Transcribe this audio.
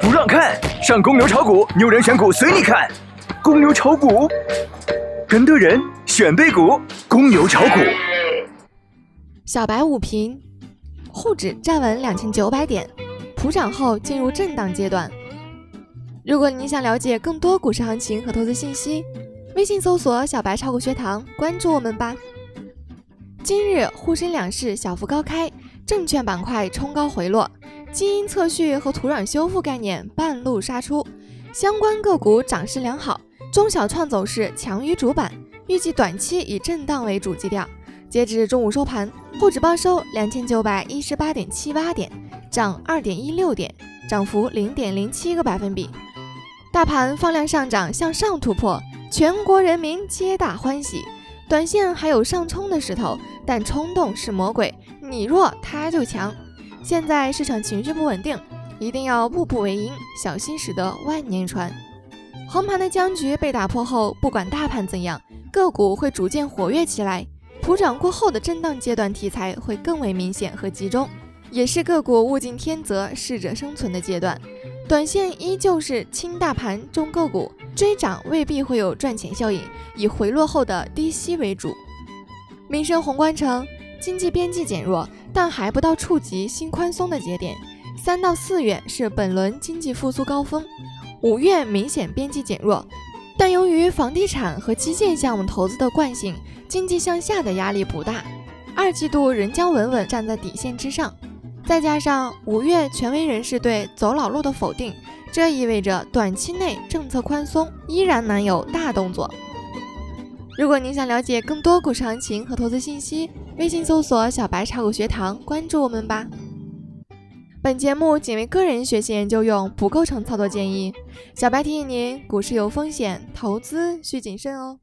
不让看，上公牛炒股，牛人选股随你看。公牛炒股，跟对人选对股，公牛炒股。小白午评：沪指站稳两千九百点，普涨后进入震荡阶段。如果你想了解更多股市行情和投资信息，微信搜索“小白炒股学堂”，关注我们吧。今日沪深两市小幅高开，证券板块冲高回落，基因测序和土壤修复概念半路杀出，相关个股涨势良好，中小创走势强于主板，预计短期以震荡为主基调。截至中午收盘，沪指报收两千九百一十八点七八点，涨二点一六点，涨幅零点零七个百分比。大盘放量上涨，向上突破，全国人民皆大欢喜。短线还有上冲的势头，但冲动是魔鬼，你弱它就强。现在市场情绪不稳定，一定要步步为营，小心驶得万年船。横盘的僵局被打破后，不管大盘怎样，个股会逐渐活跃起来。普涨过后的震荡阶段题材会更为明显和集中，也是个股物竞天择、适者生存的阶段。短线依旧是轻大盘、重个股，追涨未必会有赚钱效应，以回落后的低吸为主。民生宏观称，经济边际减弱，但还不到触及新宽松的节点。三到四月是本轮经济复苏高峰，五月明显边际减弱，但由于房地产和基建项目投资的惯性，经济向下的压力不大。二季度仍将稳稳站在底线之上。再加上五月权威人士对走老路的否定，这意味着短期内政策宽松依然难有大动作。如果您想了解更多股市行情和投资信息，微信搜索“小白炒股学堂”，关注我们吧。本节目仅为个人学习研究用，不构成操作建议。小白提醒您，股市有风险，投资需谨慎哦。